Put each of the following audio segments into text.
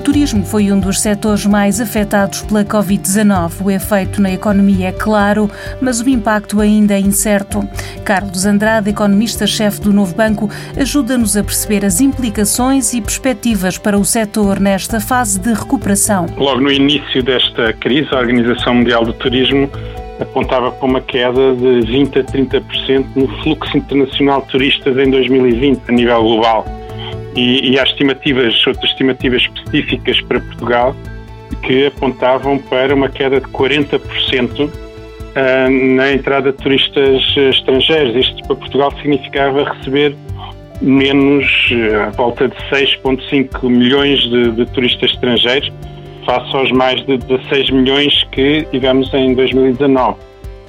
turismo foi um dos setores mais afetados pela Covid-19. O efeito na economia é claro, mas o impacto ainda é incerto. Carlos Andrade, economista-chefe do Novo Banco, ajuda-nos a perceber as implicações e perspectivas para o setor nesta fase de recuperação. Logo no início desta crise, a Organização Mundial do Turismo apontava para uma queda de 20 a 30% no fluxo internacional de turistas em 2020 a nível global. E, e há estimativas, outras estimativas específicas para Portugal que apontavam para uma queda de 40% ah, na entrada de turistas estrangeiros. Isto para Portugal significava receber menos à ah, volta de 6,5 milhões de, de, turistas estrangeiros, face aos mais de 16 milhões que tivemos em 2019.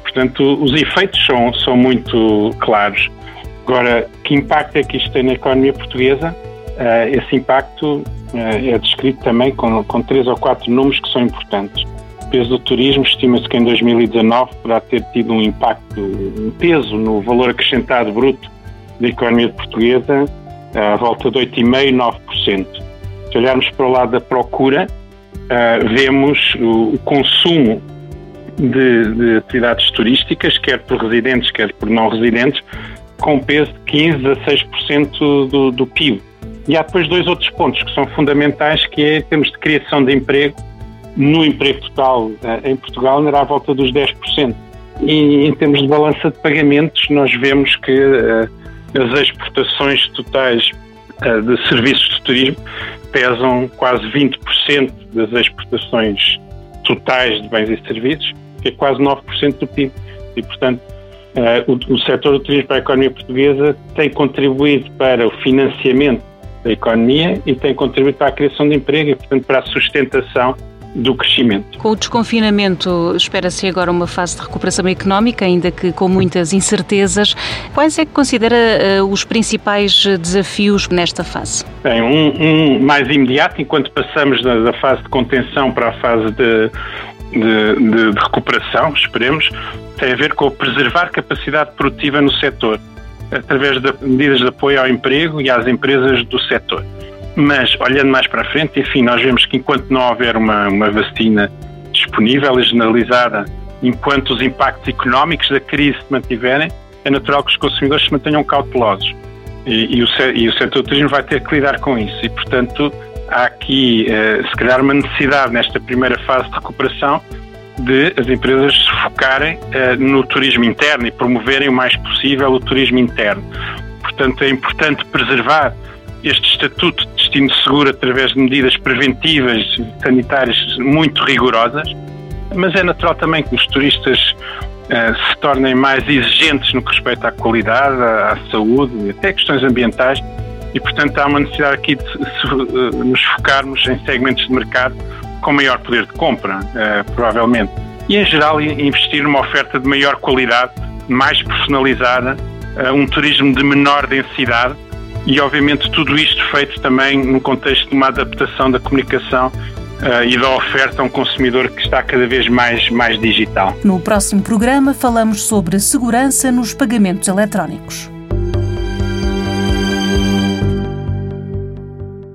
Portanto, os efeitos são, são muito claros. Agora, que impacto é que isto tem na economia portuguesa? Uh, esse impacto uh, é descrito também com, com três ou quatro números que são importantes. O peso do turismo estima-se que em 2019 poderá ter tido um impacto, um peso no valor acrescentado bruto da economia portuguesa à volta de 8,5%, 9%. Se olharmos para o lado da procura, vemos o, o consumo de, de, atividades turísticas, quer por residentes, quer por não residentes, com peso de 15 a 6% do, do PIB. E há depois dois outros pontos que são fundamentais, que é em termos de criação de emprego, no emprego total eh, em Portugal andará à volta dos 10%. E em termos de balança de pagamentos, nós vemos que uh, as exportações totais uh, de serviços de turismo pesam quase 20% das exportações totais de bens e serviços, que é quase 9% do PIB. E, portanto, o, o setor do turismo para a economia portuguesa tem contribuído para o financiamento da economia e tem contribuído para a criação de emprego e, portanto, para a sustentação do crescimento. Com o desconfinamento, espera-se agora uma fase de recuperação económica, ainda que com muitas incertezas. Quais é que considera uh, os principais desafios nesta fase? Bem, um, um mais imediato, enquanto passamos da, da, fase de contenção para a fase de, de, de, de recuperação, esperemos, tem a ver com preservar capacidade produtiva no setor através de medidas de apoio ao emprego e às empresas do setor. Mas, olhando mais para a frente, enfim, nós vemos que enquanto não houver uma, uma vacina disponível e generalizada, enquanto os impactos económicos da crise se mantiverem, é natural que os consumidores se mantenham cautelosos. E, e, o, e o setor do turismo vai ter que lidar com isso. E, portanto, há aqui, eh, se calhar, uma necessidade nesta primeira fase de recuperação de as empresas se focarem uh, no turismo interno e promoverem o mais possível o turismo interno. Portanto, é importante preservar este estatuto de destino seguro através de medidas preventivas sanitárias muito rigorosas, mas é natural também que os turistas uh, se tornem mais exigentes no que respeita à qualidade, à, à saúde, até questões ambientais, e portanto há uma necessidade aqui de, de, de nos focarmos em segmentos de mercado com maior poder de compra, uh, provavelmente. E, em geral, investir numa oferta de maior qualidade, mais personalizada, uh, um turismo de menor densidade e, obviamente, tudo isto feito também no contexto de uma adaptação da comunicação Uh, e da oferta a um consumidor que está cada vez mais, mais digital. No próximo programa falamos sobre segurança nos pagamentos eletrónicos.